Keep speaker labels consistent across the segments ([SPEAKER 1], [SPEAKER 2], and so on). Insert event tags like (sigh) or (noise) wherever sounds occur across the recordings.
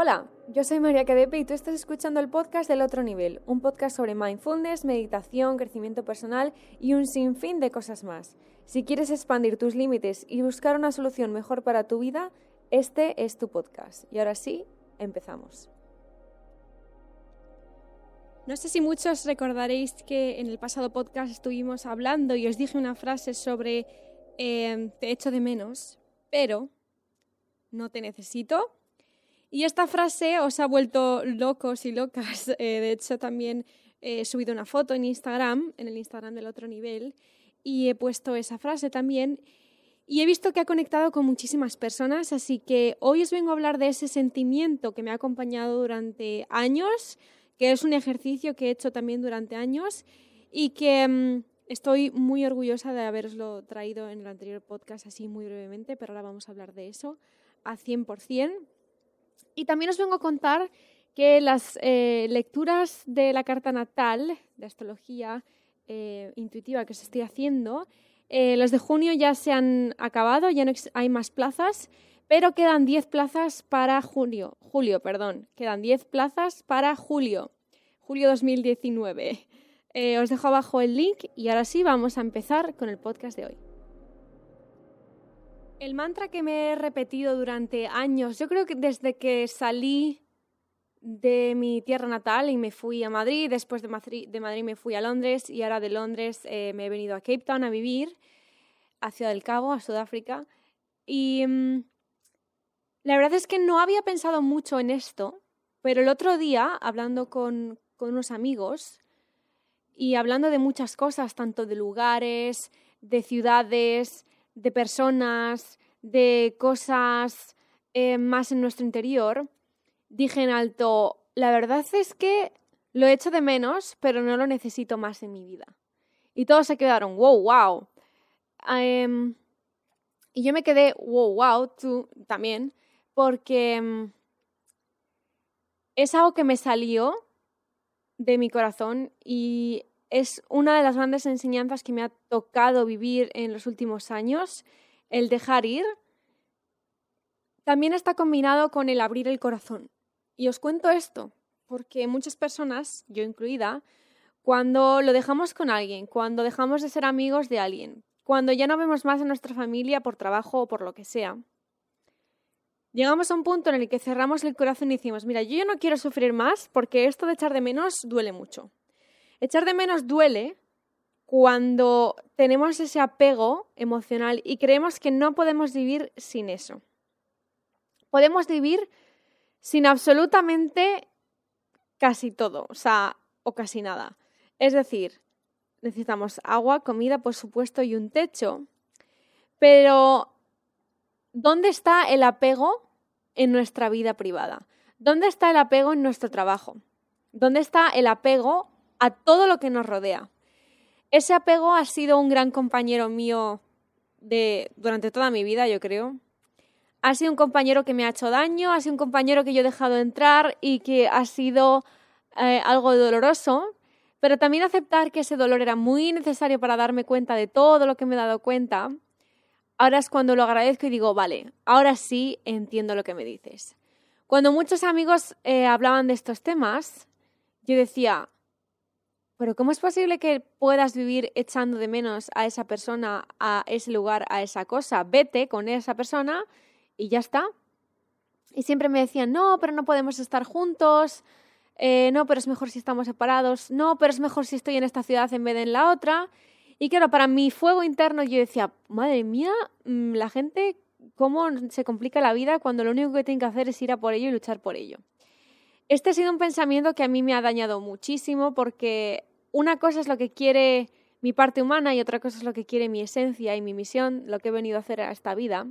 [SPEAKER 1] Hola, yo soy María Cadepe y tú estás escuchando el podcast del otro nivel, un podcast sobre mindfulness, meditación, crecimiento personal y un sinfín de cosas más. Si quieres expandir tus límites y buscar una solución mejor para tu vida, este es tu podcast. Y ahora sí, empezamos.
[SPEAKER 2] No sé si muchos recordaréis que en el pasado podcast estuvimos hablando y os dije una frase sobre eh, te echo de menos, pero no te necesito y esta frase os ha vuelto locos y locas. (laughs) Eh, de hecho, también he subido una foto en Instagram, en el Instagram del otro nivel, y he puesto esa frase también. Y he visto que ha conectado con muchísimas personas, así que hoy os vengo a hablar de ese sentimiento que me ha acompañado durante años, que es un ejercicio que he hecho también durante años y que mm, estoy muy orgullosa de haberoslo traído en el anterior podcast así muy brevemente, pero ahora vamos a hablar de eso a 100%. Y también os vengo a contar que las eh, lecturas de la carta natal, de astrología eh, intuitiva que os estoy haciendo, eh, los de junio ya se han acabado, ya no hay más plazas, pero quedan 10 plazas para julio, julio, perdón, quedan 10 plazas para julio, julio 2019. os dejo abajo el link y ahora sí vamos a empezar con el podcast de hoy. El mantra que me he repetido durante años, yo creo que desde que salí de mi tierra natal y me fui a Madrid, después de Madrid, de Madrid me fui a Londres y ahora de Londres eh, me he venido a Cape Town a vivir, a Ciudad del Cabo, a Sudáfrica. Y mm, la verdad es que no había pensado mucho en esto, pero el otro día, hablando con, con unos amigos y hablando de muchas cosas, tanto de lugares, de ciudades, de personas, de cosas eh, más en nuestro interior, dije en alto, la verdad es que lo he hecho de menos, pero no lo necesito más en mi vida. Y todos se quedaron, wow, wow. Em, y yo me quedé, wow, wow, tú también, porque em, es algo que me salió de mi corazón y es una de las grandes enseñanzas que me ha tocado vivir en los últimos años, el dejar ir. También está combinado con el abrir el corazón. Y os cuento esto, porque muchas personas, yo incluida, cuando lo dejamos con alguien, cuando dejamos de ser amigos de alguien, cuando ya no vemos más a nuestra familia por trabajo o por lo que sea, llegamos a un punto en el que cerramos el corazón y decimos, mira, yo no quiero sufrir más porque esto de echar de menos duele mucho. Echar de menos duele cuando tenemos ese apego emocional y creemos que no podemos vivir sin eso. Podemos vivir sin absolutamente casi todo, o sea, o casi nada. Es decir, necesitamos agua, comida, por supuesto, y un techo. Pero, ¿dónde está el apego en nuestra vida privada? ¿Dónde está el apego en nuestro trabajo? ¿Dónde está el apego a todo lo que nos rodea. Ese apego ha sido un gran compañero mío de, durante toda mi vida, yo creo. Ha sido un compañero que me ha hecho daño, ha sido un compañero que yo he dejado entrar y que ha sido eh, algo doloroso, pero también aceptar que ese dolor era muy necesario para darme cuenta de todo lo que me he dado cuenta. Ahora es cuando lo agradezco y digo, vale, ahora sí entiendo lo que me dices. Cuando muchos amigos eh, hablaban de estos temas, yo decía, pero ¿cómo es posible que puedas vivir echando de menos a esa persona, a ese lugar, a esa cosa? Vete con esa persona y ya está. Y siempre me decían, no, pero no podemos estar juntos, eh, no, pero es mejor si estamos separados, no, pero es mejor si estoy en esta ciudad en vez de en la otra. Y claro, para mi fuego interno yo decía, madre mía, mm, la gente, cómo se complica la vida cuando lo único que tienen que hacer es ir a por ello y luchar por ello. Este ha sido un pensamiento que a mí me ha dañado muchísimo porque una cosa es lo que quiere mi parte humana y otra cosa es lo que quiere mi esencia y mi misión, lo que he venido a hacer a esta vida.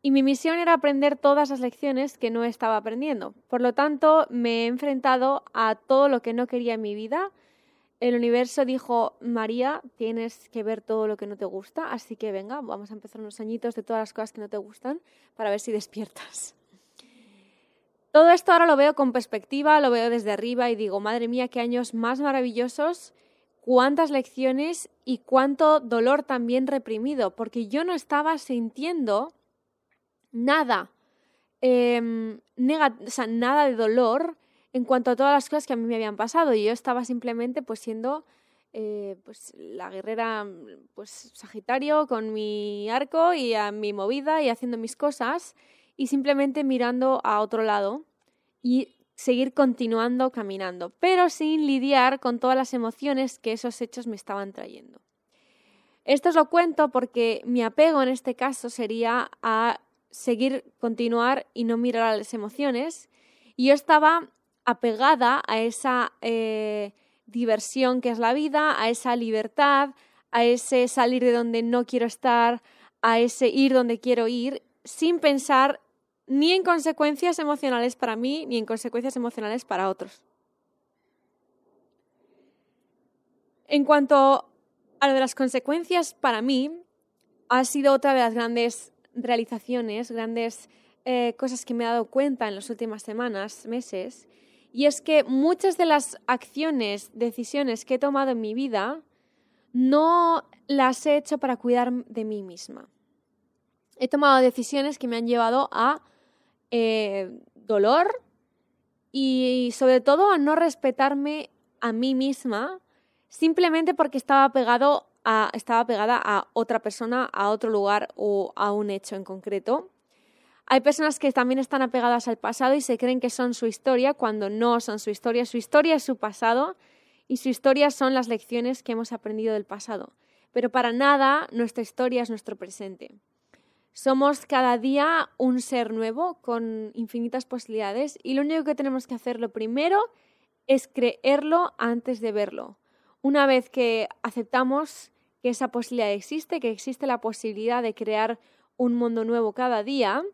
[SPEAKER 2] Y mi misión era aprender todas las lecciones que no estaba aprendiendo. Por lo tanto, me he enfrentado a todo lo que no quería en mi vida. El universo dijo, María, tienes que ver todo lo que no te gusta, así que venga, vamos a empezar unos añitos de todas las cosas que no te gustan para ver si despiertas. Todo esto ahora lo veo con perspectiva, lo veo desde arriba y digo, madre mía, qué años más maravillosos, cuántas lecciones y cuánto dolor también reprimido, porque yo no estaba sintiendo nada em, nada de dolor en cuanto a todas las cosas que a mí me habían pasado. Y yo estaba simplemente pues siendo eh, pues la guerrera pues Sagitario con mi arco y a mi movida y haciendo mis cosas y simplemente mirando a otro lado y seguir continuando caminando, pero sin lidiar con todas las emociones que esos hechos me estaban trayendo. Esto os lo cuento porque mi apego en este caso sería a seguir, continuar y no mirar a las emociones. Y yo estaba apegada a esa eh, diversión que es la vida, a esa libertad, a ese salir de donde no quiero estar, a ese ir donde quiero ir, sin pensar ni en consecuencias emocionales para mí, ni en consecuencias emocionales para otros. En cuanto a lo de las consecuencias para mí, ha sido otra de las grandes realizaciones, grandes eh, cosas que me he dado cuenta en las últimas semanas, meses, y es que muchas de las acciones, decisiones que he tomado en mi vida, no las he hecho para cuidar de mí misma. He tomado decisiones que me han llevado a eh, dolor y sobre todo a no respetarme a mí misma simplemente porque estaba pegado a, estaba pegada a otra persona, a otro lugar o a un hecho en concreto. Hay personas que también están apegadas al pasado y se creen que son su historia cuando no son su historia. Su historia es su pasado y su historia son las lecciones que hemos aprendido del pasado. Pero para nada nuestra historia es nuestro presente. Somos cada día un ser nuevo con infinitas posibilidades y lo único que tenemos que hacer lo primero es creerlo antes de verlo. Una vez que aceptamos que esa posibilidad existe, que existe la posibilidad de crear un mundo nuevo cada día,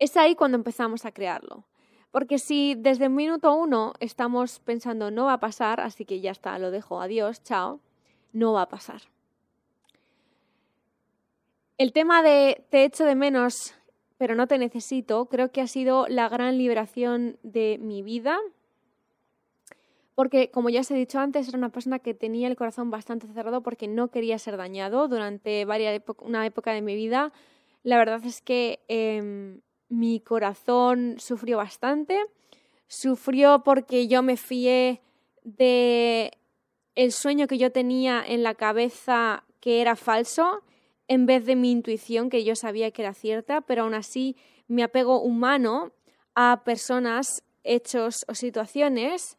[SPEAKER 2] es ahí cuando empezamos a crearlo. Porque si desde el minuto uno estamos pensando no va a pasar, así que ya está, lo dejo, adiós, chao, no va a pasar. El tema de te echo de menos, pero no te necesito, creo que ha sido la gran liberación de mi vida. Porque, como ya os he dicho antes, era una persona que tenía el corazón bastante cerrado porque no quería ser dañado durante varias una época de mi vida. La verdad es que em, mi corazón sufrió bastante. Sufrió porque yo me fié de el sueño que yo tenía en la cabeza que era falso, en vez de mi intuición que yo sabía que era cierta, pero aún así mi apego humano a personas, hechos o situaciones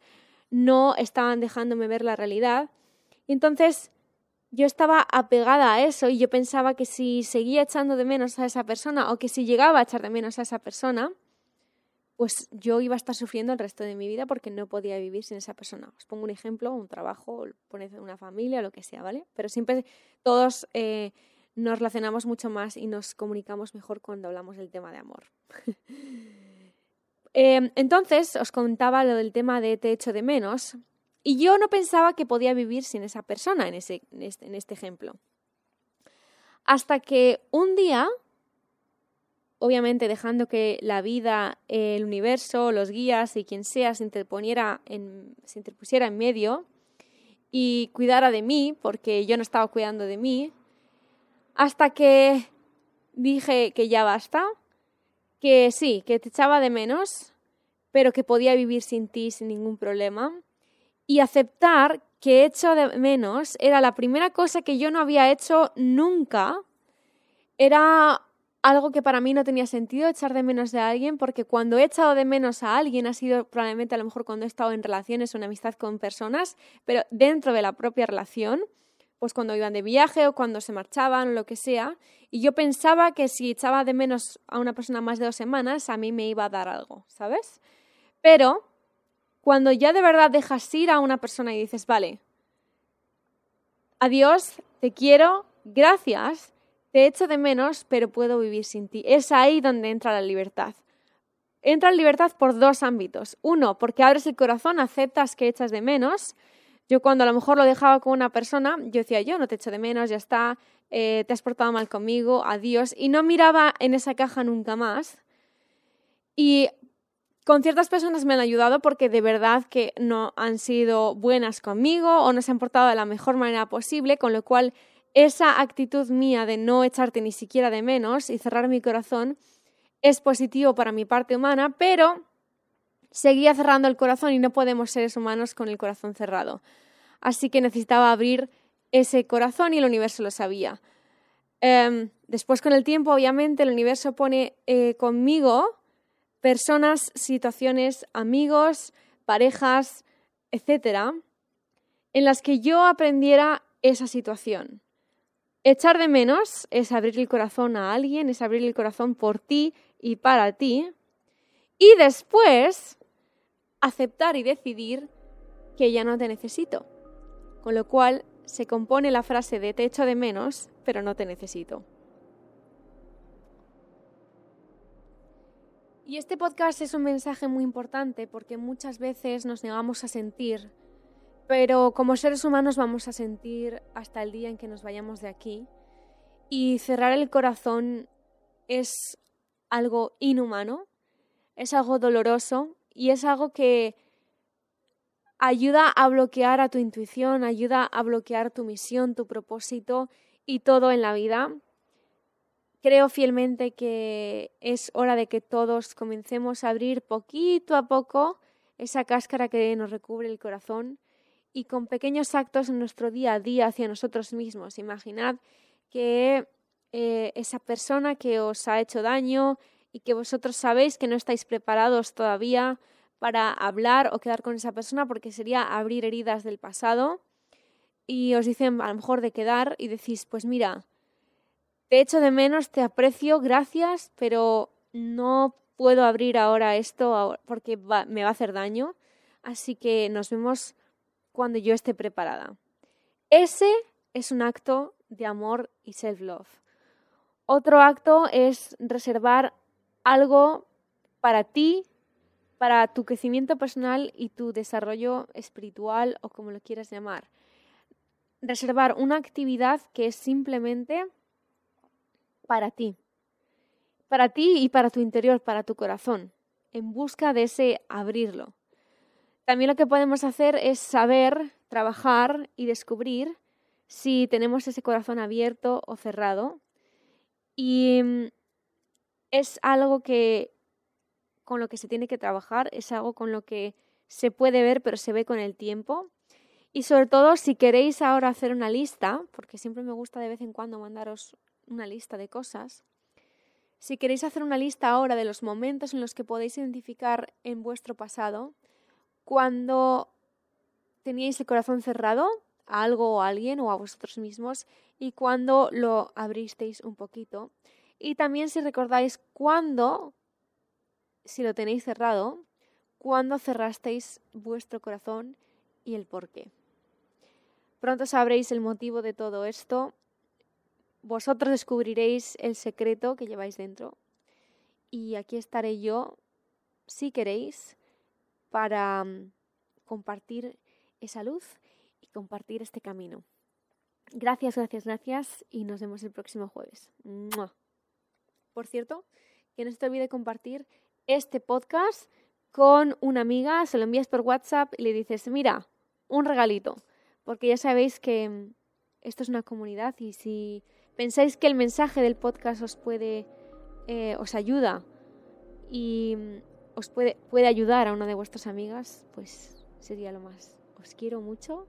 [SPEAKER 2] no estaban dejándome ver la realidad. Entonces yo estaba apegada a eso y yo pensaba que si seguía echando de menos a esa persona o que si llegaba a echar de menos a esa persona, pues yo iba a estar sufriendo el resto de mi vida porque no podía vivir sin esa persona. Os pongo un ejemplo, un trabajo, una familia, lo que sea, ¿vale? Pero siempre todos eh, nos relacionamos mucho más y nos comunicamos mejor cuando hablamos del tema de amor. (laughs) Em, entonces, os contaba lo del tema de te echo de menos, y yo no pensaba que podía vivir sin esa persona en, ese, este, en, este, ejemplo. Hasta que un día, obviamente dejando que la vida, el universo, los guías y quien sea se, interponiera en, se interpusiera en medio y cuidara de mí, porque yo no estaba cuidando de mí, hasta que dije que ya basta, que sí, que te echaba de menos, pero que podía vivir sin ti sin ningún problema y aceptar que hecho de menos era la primera cosa que yo no había hecho nunca. Era algo que para mí no tenía sentido echar de menos de alguien, porque cuando he echado de menos a alguien ha sido probablemente a lo mejor cuando he estado en relaciones o en amistad con personas, pero dentro de la propia relación, pues cuando iban de viaje o cuando se marchaban o lo que sea, y yo pensaba que si echaba de menos a una persona más de dos semanas, a mí me iba a dar algo, ¿sabes? Pero cuando ya de verdad dejas ir a una persona y dices, vale, adiós, te quiero, gracias, te echo de menos, pero puedo vivir sin ti. Es ahí donde entra la libertad. Entra la libertad por dos ámbitos. Uno, porque abres el corazón, aceptas que echas de menos. Yo cuando a lo mejor lo dejaba con una persona, yo decía, yo no te echo de menos, ya está, eh, te has portado mal conmigo, adiós. Y no miraba en esa caja nunca más. Y con ciertas personas me han ayudado porque de verdad que no han sido buenas conmigo o no se han portado de la mejor manera posible, con lo cual esa actitud mía de no echarte ni siquiera de menos y cerrar mi corazón es positivo para mi parte humana, pero seguía cerrando el corazón y no podemos seres humanos con el corazón cerrado. Así que necesitaba abrir ese corazón y el universo lo sabía. Em, después, con el tiempo, obviamente, el universo pone eh, conmigo personas, situaciones, amigos, parejas, etcétera, en las que yo aprendiera esa situación. Echar de menos es abrir el corazón a alguien, es abrir el corazón por ti y para ti. Y después aceptar y decidir que ya no te necesito. Con lo cual se compone la frase de te echo de menos, pero no te necesito. Y este podcast es un mensaje muy importante porque muchas veces nos negamos a sentir, pero como seres humanos vamos a sentir hasta el día en que nos vayamos de aquí. Y cerrar el corazón es algo inhumano, es algo doloroso y es algo que ayuda a bloquear a tu intuición, ayuda a bloquear tu misión, tu propósito y todo en la vida. Creo fielmente que es hora de que todos comencemos a abrir poquito a poco esa cáscara que nos recubre el corazón y con pequeños actos en nuestro día a día hacia nosotros mismos. Imaginad que eh, esa persona que os ha hecho daño y que vosotros sabéis que no estáis preparados todavía para hablar o quedar con esa persona porque sería abrir heridas del pasado y os dicen a lo mejor de quedar y decís, pues mira, te echo de menos, te aprecio, gracias, pero no puedo abrir ahora esto porque me va a hacer daño, así que nos vemos cuando yo esté preparada. Ese es un acto de amor y self-love. Otro acto es reservar algo para ti para tu crecimiento personal y tu desarrollo espiritual o como lo quieras llamar. Reservar una actividad que es simplemente para ti, para ti y para tu interior, para tu corazón, en busca de ese abrirlo. También lo que podemos hacer es saber, trabajar y descubrir si tenemos ese corazón abierto o cerrado. Y mm, es algo que con lo que se tiene que trabajar, es algo con lo que se puede ver, pero se ve con el tiempo. Y sobre todo, si queréis ahora hacer una lista, porque siempre me gusta de vez en cuando mandaros una lista de cosas, si queréis hacer una lista ahora de los momentos en los que podéis identificar en vuestro pasado cuando teníais el corazón cerrado a algo o a alguien o a vosotros mismos y cuando lo abristeis un poquito. Y también si recordáis cuándo si lo tenéis cerrado, cuándo cerrasteis vuestro corazón y el por qué. Pronto sabréis el motivo de todo esto. Vosotros descubriréis el secreto que lleváis dentro. Y aquí estaré yo, si queréis, para mm, compartir esa luz y compartir este camino. Gracias, gracias, gracias y nos vemos el próximo jueves. Por cierto, que no se te olvide compartir este podcast con una amiga, se lo envías por WhatsApp y le dices, mira, un regalito, porque ya sabéis que mm, esto es una comunidad y si pensáis que el mensaje del podcast os puede, eh, os ayuda y mm, os puede, puede ayudar a una de vuestras amigas, pues sería lo más. Os quiero mucho